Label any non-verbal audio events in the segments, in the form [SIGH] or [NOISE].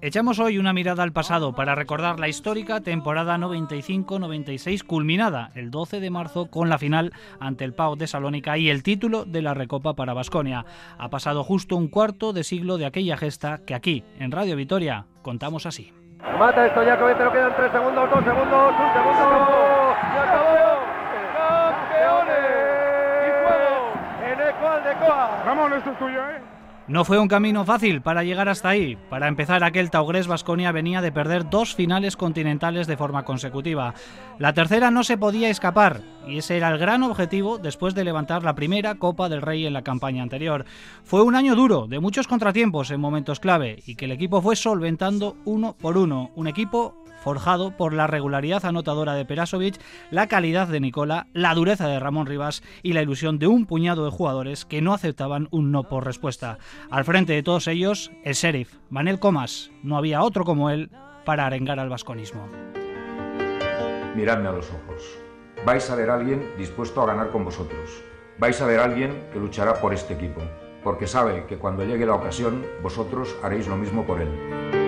Echamos hoy una mirada al pasado para recordar la histórica temporada 95-96 culminada el 12 de marzo con la final ante el Pau de Salónica y el título de la Recopa para Basconia. Ha pasado justo un cuarto de siglo de aquella gesta que aquí, en Radio Vitoria, contamos así. Mata esto ya, lo quedan tres segundos, dos segundos, un segundo. ¡Y acabó! ¡Campeones! ¡Y fuego! En Ecuador de Coa. Ramón, esto es tuyo, ¿eh? No fue un camino fácil para llegar hasta ahí. Para empezar, aquel Taugres Vasconia venía de perder dos finales continentales de forma consecutiva. La tercera no se podía escapar, y ese era el gran objetivo después de levantar la primera Copa del Rey en la campaña anterior. Fue un año duro, de muchos contratiempos en momentos clave, y que el equipo fue solventando uno por uno. Un equipo forjado por la regularidad anotadora de Perasovic, la calidad de Nicola, la dureza de Ramón Rivas y la ilusión de un puñado de jugadores que no aceptaban un no por respuesta. Al frente de todos ellos, el sheriff, Manel Comas. No había otro como él para arengar al vasconismo. Miradme a los ojos. Vais a ver a alguien dispuesto a ganar con vosotros. Vais a ver a alguien que luchará por este equipo, porque sabe que cuando llegue la ocasión, vosotros haréis lo mismo por él.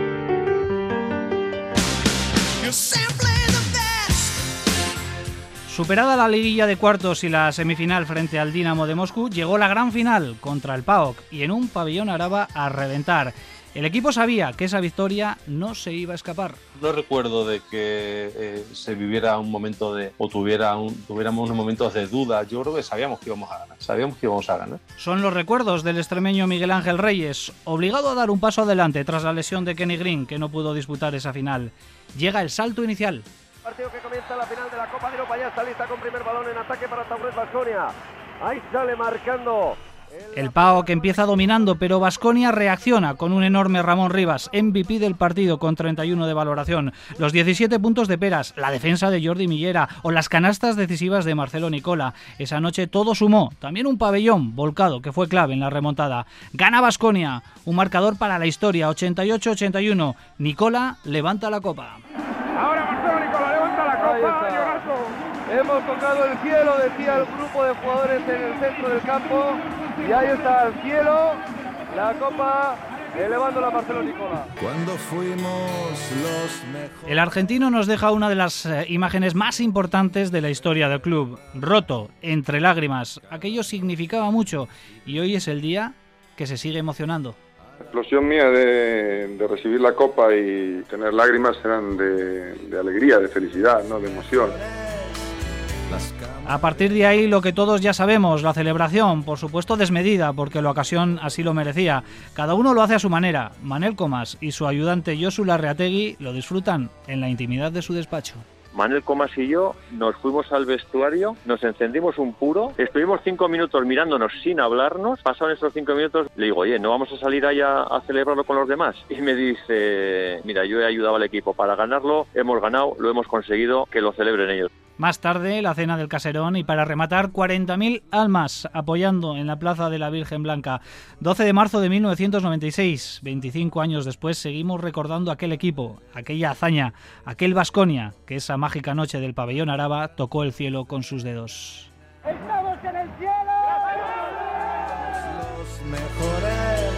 Superada la liguilla de cuartos y la semifinal frente al Dinamo de Moscú, llegó la gran final contra el PAOK y en un pabellón araba a reventar. El equipo sabía que esa victoria no se iba a escapar. No recuerdo de que eh, se viviera un momento de o tuviera tuviéramos unos momentos de duda. Yo creo que sabíamos que íbamos a ganar. Sabíamos que íbamos a ganar. Son los recuerdos del extremeño Miguel Ángel Reyes, obligado a dar un paso adelante tras la lesión de Kenny Green, que no pudo disputar esa final. Llega el salto inicial. Partido que comienza la final de la Copa de Europa. Ya está lista con primer balón en ataque para Taurus Basconia. Ahí sale marcando el Pau que empieza dominando, pero Vasconia reacciona con un enorme Ramón Rivas, MVP del partido con 31 de valoración, los 17 puntos de Peras, la defensa de Jordi Millera o las canastas decisivas de Marcelo Nicola. Esa noche todo sumó, también un pabellón volcado que fue clave en la remontada. Gana Vasconia, un marcador para la historia, 88-81. Nicola levanta la copa. Ahora Marcelo Nicola levanta la copa. Hemos tocado el cielo, decía el grupo de jugadores en el centro del campo. Y ahí está el cielo, la copa elevándola Marcelo Nicola. Cuando fuimos los mejores. El argentino nos deja una de las eh, imágenes más importantes de la historia del club. Roto, entre lágrimas. Aquello significaba mucho y hoy es el día que se sigue emocionando. La explosión mía de, recibir la copa y tener lágrimas eran de, de alegría, de felicidad, ¿no? de emoción. A partir de ahí lo que todos ya sabemos, la celebración, por supuesto desmedida, porque la ocasión así lo merecía. Cada uno lo hace a su manera. Manel Comas y su ayudante Josu Larreategui lo disfrutan en la intimidad de su despacho. Manuel Comas y yo nos fuimos al vestuario, nos encendimos un puro, estuvimos cinco minutos mirándonos sin hablarnos, pasaron esos cinco minutos, le digo, oye, ¿no vamos a salir allá a celebrarlo con los demás? Y me dice, mira, yo he ayudado al equipo para ganarlo, hemos ganado, lo hemos conseguido, que lo celebren ellos. Más tarde, la cena del caserón y para rematar, 40.000 almas apoyando en la Plaza de la Virgen Blanca. 12 de marzo de 1996, 25 años después, seguimos recordando aquel equipo, aquella hazaña, aquel Vasconia, que esa mágica noche del pabellón araba tocó el cielo con sus dedos. ¡Estamos en el cielo! Los mejores,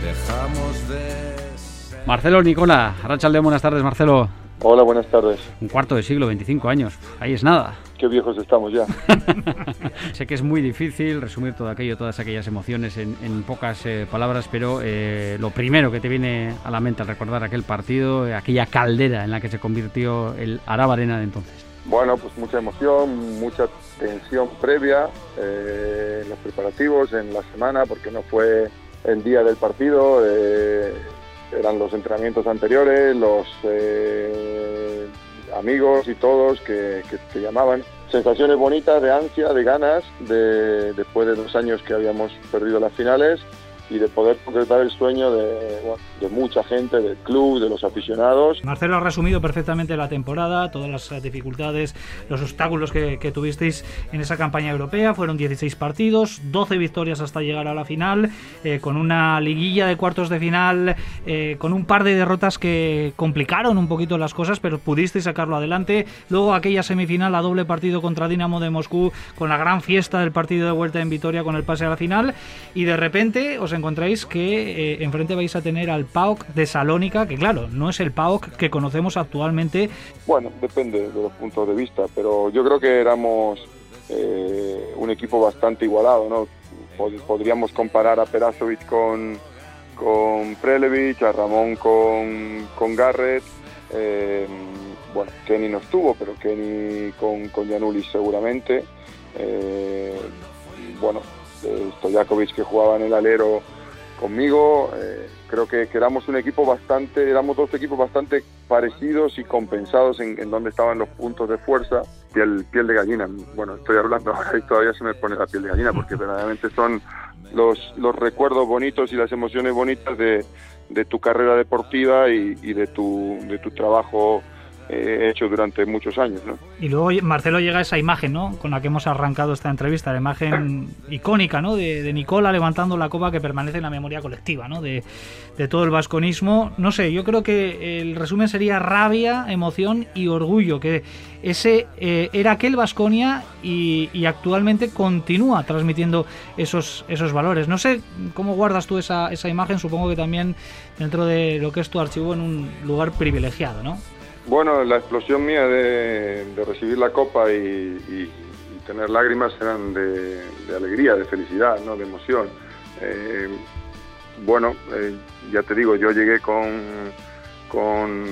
dejamos de... Marcelo Nicola, Arrachalde, buenas tardes, Marcelo. Hola, buenas tardes. Un cuarto de siglo, 25 años. Ahí es nada. Qué viejos estamos ya. [LAUGHS] sé que es muy difícil resumir todo aquello, todas aquellas emociones en, pocas eh, palabras, pero eh, lo primero que te viene a la mente al recordar aquel partido, eh, aquella caldera en la que se convirtió el Araba Arena de entonces. Bueno, pues mucha emoción, mucha tensión previa en los preparativos, en la semana, porque no fue el día del partido eran los entrenamientos anteriores, los eh, amigos y todos que, que te llamaban. Sensaciones bonitas de ansia, de ganas, de, después de dos años que habíamos perdido las finales y de poder concretar el sueño de, de, mucha gente, del club, de los aficionados. Marcelo ha resumido perfectamente la temporada, todas las dificultades, los obstáculos que, tuvisteis en esa campaña europea. Fueron 16 partidos, 12 victorias hasta llegar a la final, eh, con una liguilla de cuartos de final, eh, con un par de derrotas que complicaron un poquito las cosas, pero pudisteis sacarlo adelante. Luego aquella semifinal a doble partido contra Dinamo de Moscú, con la gran fiesta del partido de vuelta en Vitoria con el pase a la final, y de repente os encontráis que eh, enfrente vais a tener al PAOK de Salónica, que claro, no es el PAOK que conocemos actualmente. Bueno, depende de los puntos de vista, pero yo creo que éramos eh, un equipo bastante igualado, ¿no? Podríamos comparar a Perasovic con, con Prelevich, a Ramón con, con Garrett. Eh, bueno, Kenny no estuvo, pero Kenny con, con seguramente. Bueno, eh, Stojakovic que jugaba en el alero conmigo. Eh, creo que, éramos un equipo bastante, éramos dos equipos bastante parecidos y compensados en, en donde estaban los puntos de fuerza. Piel, piel de gallina, bueno, estoy hablando ahora y todavía se me pone la piel de gallina porque verdaderamente son los, los recuerdos bonitos y las emociones bonitas de, de tu carrera deportiva y, y de, tu, de tu trabajo eh, hecho durante muchos años. ¿no? Y luego Marcelo llega a esa imagen ¿no? con la que hemos arrancado esta entrevista, la imagen icónica ¿no? de, Nicola levantando la copa que permanece en la memoria colectiva ¿no? de, de, todo el vasconismo. No sé, yo creo que el resumen sería rabia, emoción y orgullo, que ese eh, era aquel Vasconia y, y, actualmente continúa transmitiendo esos, esos valores. No sé cómo guardas tú esa, esa imagen, supongo que también dentro de lo que es tu archivo en un lugar privilegiado, ¿no? Bueno, la explosión mía de, de recibir la copa y, y, y, tener lágrimas eran de, de, alegría, de felicidad, ¿no? de emoción. Eh, bueno, eh, ya te digo, yo llegué con, con,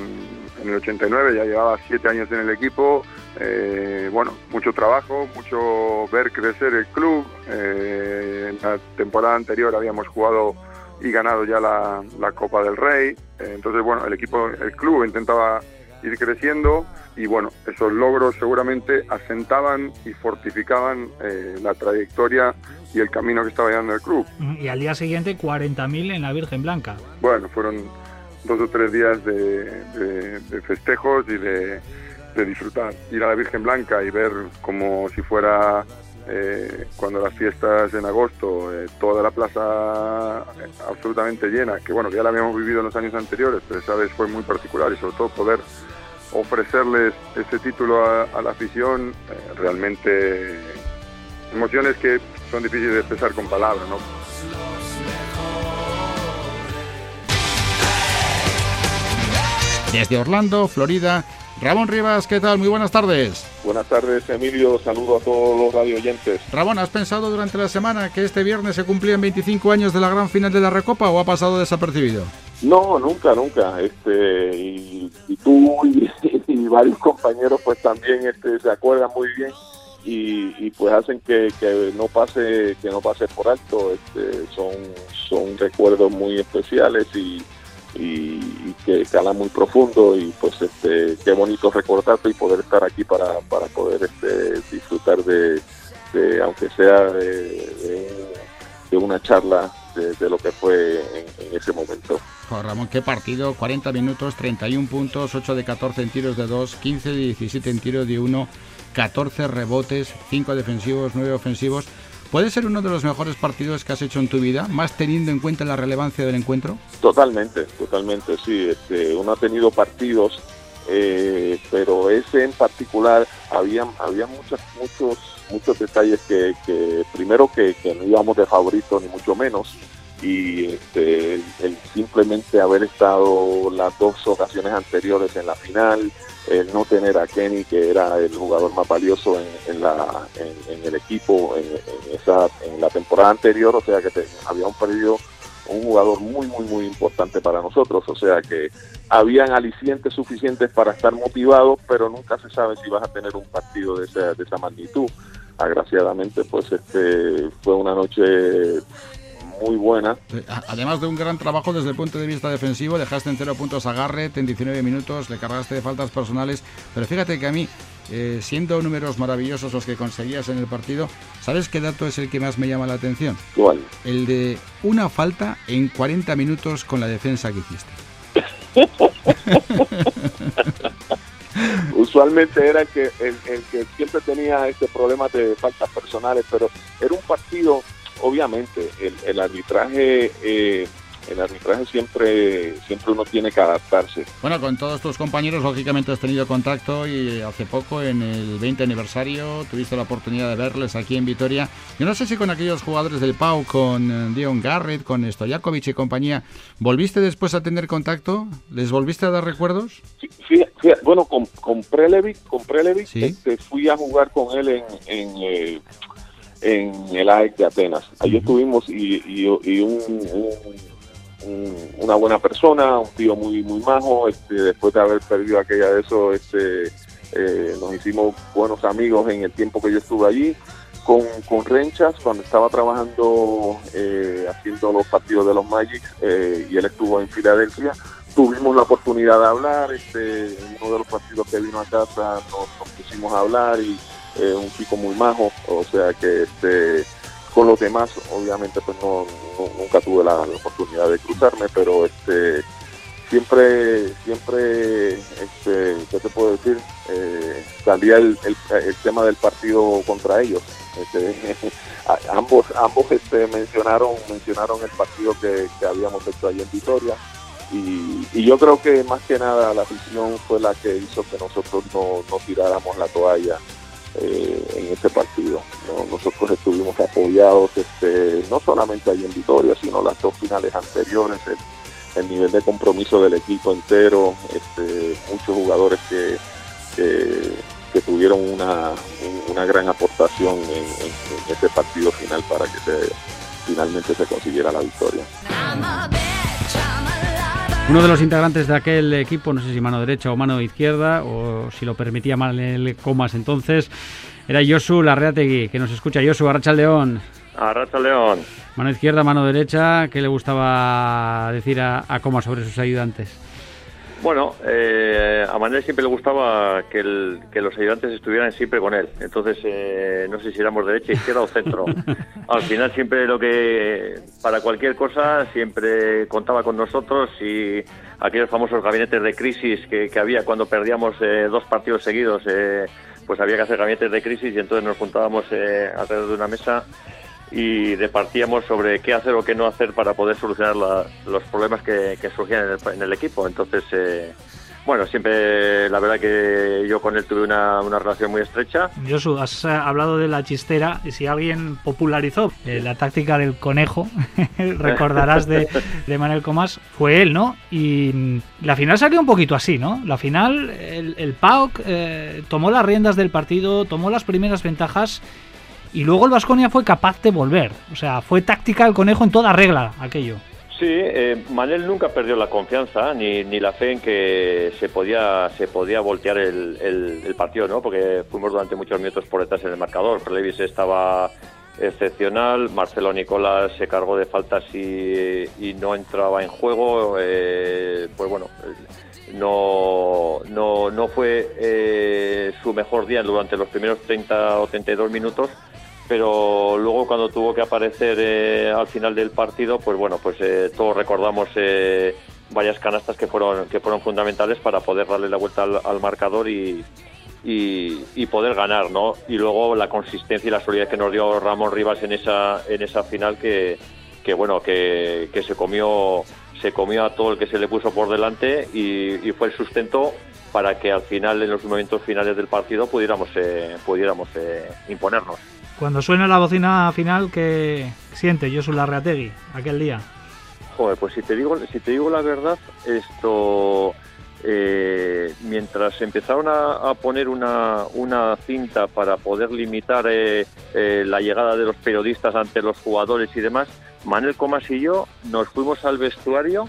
en el 89, ya llevaba siete años en el equipo. Eh, bueno, mucho trabajo, mucho ver crecer el club. en la temporada anterior habíamos jugado y ganado ya la, la Copa del Rey. entonces, bueno, el equipo, el club intentaba ir creciendo y bueno, esos logros seguramente asentaban y fortificaban eh, la trayectoria y el camino que estaba llevando el club. Y al día siguiente 40.000 en la Virgen Blanca. Bueno, fueron dos o tres días de, de, de festejos y de, de, disfrutar. Ir a la Virgen Blanca y ver como si fuera eh, cuando las fiestas en agosto, eh, toda la plaza absolutamente llena, que bueno, que ya la habíamos vivido en los años anteriores, pero esa vez fue muy particular y sobre todo poder ofrecerles ese título a, a la afición, eh, realmente emociones que son difíciles de expresar con palabras, ¿no? Desde Orlando, Florida, Ramón Rivas, ¿qué tal? Muy buenas tardes. Buenas tardes, Emilio. Saludo a todos los radio oyentes. Ramón, ¿has pensado durante la semana que este viernes se cumplían 25 años de la gran final de la Recopa o ha pasado desapercibido? No, nunca, nunca. Este, y, y tú [LAUGHS] y, varios compañeros pues también este, se acuerdan muy bien y, y pues hacen que, que, no pase que no pase por alto. Este, son, son recuerdos muy especiales y, que cala muy profundo y pues este qué bonito recordarte y poder estar aquí para, para poder este, disfrutar de, aunque sea de, de una charla de, de, lo que fue en, en ese momento. Oh, Ramón, qué partido, 40 minutos, 31 puntos, 8 de 14 en tiros de 2, 15 de 17 en tiros de 1, 14 rebotes, 5 defensivos, 9 ofensivos. ¿Puede ser uno de los mejores partidos que has hecho en tu vida, más teniendo en cuenta la relevancia del encuentro? Totalmente, totalmente, sí. Este, uno ha tenido partidos, eh, pero ese en particular había, había muchas, muchos, muchos detalles que, que primero que, que, no íbamos de favorito ni mucho menos y este, el, simplemente haber estado las dos ocasiones anteriores en la final, el no tener a Kenny, que era el jugador más valioso en, la, en el equipo en, en, esa, en la temporada anterior, o sea que te, habíamos perdido un jugador muy, muy, muy importante para nosotros, o sea que habían alicientes suficientes para estar motivados, pero nunca se sabe si vas a tener un partido de esa, de esa magnitud. Agraciadamente, pues este fue una noche muy buena. Además de un gran trabajo desde el punto de vista defensivo, dejaste en cero puntos a Garrett en 19 minutos, le cargaste de faltas personales, pero fíjate que a mí, eh, siendo números maravillosos los que conseguías en el partido, ¿sabes qué dato es el que más me llama la atención? ¿Cuál? El de una falta en 40 minutos con la defensa que hiciste. [LAUGHS] Usualmente era el que, el, el que siempre tenía este problema de faltas personales, pero era un partido obviamente el, el arbitraje eh, en arbitraje siempre, siempre uno tiene que adaptarse. Bueno, con todos tus compañeros lógicamente has tenido contacto y hace poco en el 20 aniversario tuviste la oportunidad de verles aquí en Vitoria. Yo no sé si con aquellos jugadores del Pau, con eh, Dion Garrett, con Stojakovic y compañía, ¿volviste después a tener contacto? ¿Les volviste a dar recuerdos? Sí, bueno, con, con Prelevic, con Prelevic este, fui a jugar con él en, en, eh, en el AEC de Atenas. Allí estuvimos y, y, un, una buena persona, un tío muy muy majo. Este, después de haber perdido aquella de eso, este, eh, nos hicimos buenos amigos en el tiempo que yo estuve allí. Con, con Renchas, cuando estaba trabajando eh, haciendo los partidos de los Magic, y él estuvo en Filadelfia, tuvimos la oportunidad de hablar, este, en uno de los partidos que vino a casa nos, pusimos a hablar y eh, un chico muy majo, o sea que este, con los demás obviamente pues no, nunca tuve la, oportunidad de cruzarme, pero este siempre, siempre, este, ¿qué te puedo decir? Eh, salía el, el, tema del partido contra ellos. Este, [LAUGHS] ambos ambos este, mencionaron mencionaron el partido que, habíamos hecho ahí en Vitoria y, yo creo que más que nada la afición fue la que hizo que nosotros no, tiráramos la toalla eh, en ese partido. Nosotros estuvimos apoyados este, no solamente ahí en Vitoria, sino las dos finales anteriores, el, nivel de compromiso del equipo entero, este, muchos jugadores que, que, tuvieron una, una, gran aportación en, en, ese partido final para que se, finalmente se consiguiera la victoria. Uno de los integrantes de aquel equipo, no sé si mano derecha o mano izquierda, o si lo permitía mal el Comas entonces, era Josu Larreategui, que nos escucha. Josu, Arracha León. Arracha León. Mano izquierda, mano derecha, ¿qué le gustaba decir a, a Comas sobre sus ayudantes? Bueno, eh, a Manuel siempre le gustaba que, los ayudantes estuvieran siempre con él. Entonces, eh, no sé si éramos derecha, izquierda o centro. [LAUGHS] Al final, siempre lo que, para cualquier cosa, siempre contaba con nosotros y aquellos famosos gabinetes de crisis que, había cuando perdíamos eh, dos partidos seguidos, pues había que hacer gabinetes de crisis y entonces nos juntábamos alrededor de una mesa y departíamos sobre qué hacer o qué no hacer para poder solucionar los problemas que, surgían en el, equipo. Entonces, eh, bueno, siempre la verdad que yo con él tuve una, relación muy estrecha. Josu, has eh, hablado de la chistera y si alguien popularizó eh, la táctica del conejo, [LAUGHS] recordarás de, de, Manuel Comas, fue él, ¿no? Y la final salió un poquito así, ¿no? La final, el, el PAOK tomó las riendas del partido, tomó las primeras ventajas y luego el Vasconia fue capaz de volver. O sea, fue táctica el conejo en toda regla aquello. Sí, eh, Manel nunca perdió la confianza ni, ni, la fe en que se podía se podía voltear el, el, partido, ¿no? Porque fuimos durante muchos minutos por detrás en el marcador. Levis estaba excepcional, Marcelo Nicolás se cargó de faltas y, y no entraba en juego. Eh, pues bueno, no, no, no fue eh, su mejor día durante los primeros 30 o 32 minutos pero luego cuando tuvo que aparecer eh, al final del partido, pues bueno, pues eh, todos recordamos eh, varias canastas que fueron que fueron fundamentales para poder darle la vuelta al, marcador y, y, poder ganar, ¿no? Y luego la consistencia y la solidez que nos dio Ramón Rivas en esa en esa final que, que bueno que, que se comió se comió a todo el que se le puso por delante y, y fue el sustento para que al final en los momentos finales del partido pudiéramos pudiéramos imponernos. Cuando suena la bocina final, ¿qué siente Josu Larrategui aquel día? Joder, pues si te digo, si te digo la verdad, esto eh, mientras empezaron a, poner una, una, cinta para poder limitar eh, eh, la llegada de los periodistas ante los jugadores y demás, Manuel Comas y yo nos fuimos al vestuario,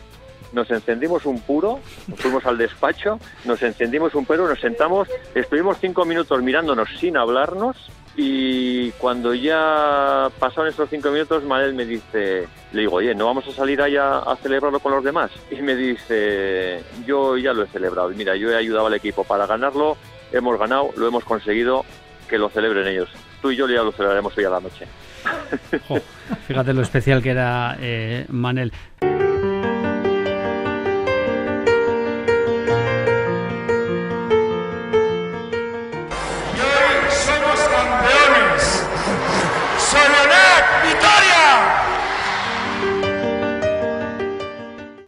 nos encendimos un puro, nos fuimos al despacho, nos encendimos un puro, nos sentamos, estuvimos cinco minutos mirándonos sin hablarnos y cuando ya pasaron esos cinco minutos, Manel me dice, le digo, oye, ¿no vamos a salir allá a celebrarlo con los demás? Y me dice, yo ya lo he celebrado. Mira, yo he ayudado al equipo para ganarlo, hemos ganado, lo hemos conseguido, que lo celebren ellos. Tú y yo ya lo celebraremos hoy a la noche. fíjate lo especial que era eh, Manel.